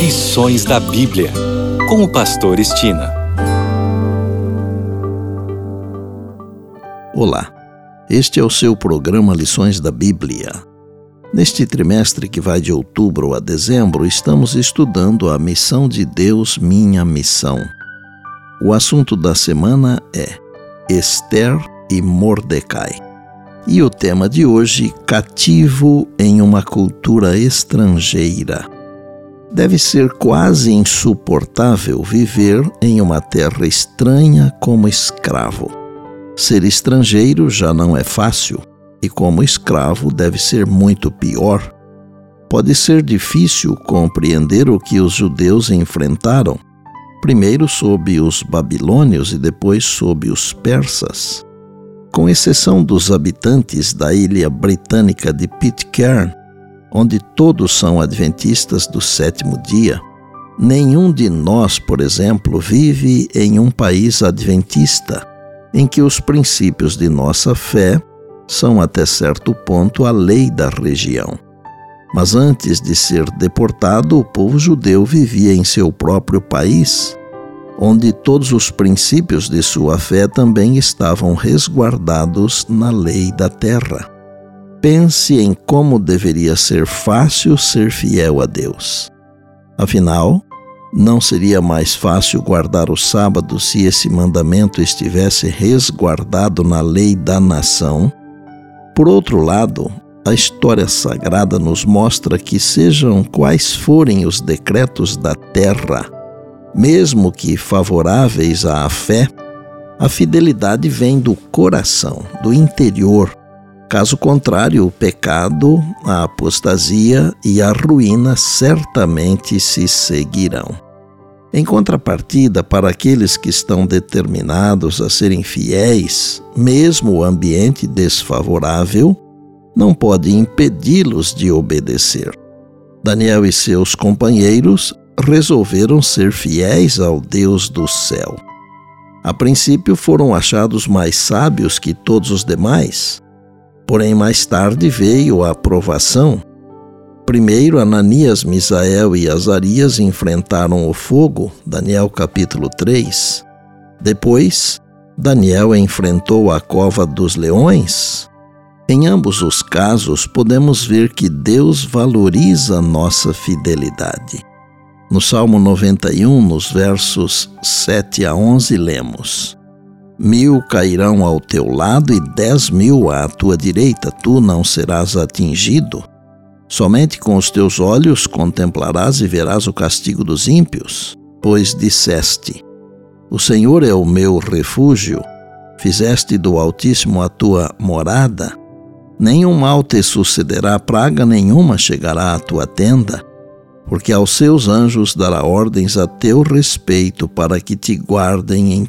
Lições da Bíblia, com o Pastor Estina. Olá, este é o seu programa Lições da Bíblia. Neste trimestre que vai de outubro a dezembro, estamos estudando a missão de Deus, minha missão. O assunto da semana é Esther e Mordecai. E o tema de hoje, cativo em uma cultura estrangeira. Deve ser quase insuportável viver em uma terra estranha como escravo. Ser estrangeiro já não é fácil, e como escravo deve ser muito pior. Pode ser difícil compreender o que os judeus enfrentaram, primeiro sob os babilônios e depois sob os persas. Com exceção dos habitantes da ilha britânica de Pitcairn, onde todos são adventistas do sétimo dia, nenhum de nós, por exemplo, vive em um país adventista em que os princípios de nossa fé são até certo ponto a lei da região. Mas antes de ser deportado, o povo judeu vivia em seu próprio país, onde todos os princípios de sua fé também estavam resguardados na lei da terra. Pense em como deveria ser fácil ser fiel a Deus. Afinal, não seria mais fácil guardar o sábado se esse mandamento estivesse resguardado na lei da nação? Por outro lado, a história sagrada nos mostra que, sejam quais forem os decretos da terra, mesmo que favoráveis à fé, a fidelidade vem do coração, do interior, Caso contrário, o pecado, a apostasia e a ruína certamente se seguirão. Em contrapartida, para aqueles que estão determinados a serem fiéis, mesmo o ambiente desfavorável não pode impedi-los de obedecer. Daniel e seus companheiros resolveram ser fiéis ao Deus do céu. A princípio foram achados mais sábios que todos os demais, Porém, mais tarde veio a aprovação. Primeiro, Ananias, Misael e Azarias enfrentaram o fogo, Daniel capítulo 3. Depois, Daniel enfrentou a cova dos leões. Em ambos os casos, podemos ver que Deus valoriza nossa fidelidade. No Salmo 91, nos versos 7 a 11, lemos: Mil cairão ao teu lado e dez mil à tua direita, tu não serás atingido. Somente com os teus olhos contemplarás e verás o castigo dos ímpios, pois disseste: O Senhor é o meu refúgio, fizeste do Altíssimo a tua morada. Nenhum mal te sucederá, praga nenhuma chegará à tua tenda, porque aos seus anjos dará ordens a teu respeito para que te guardem em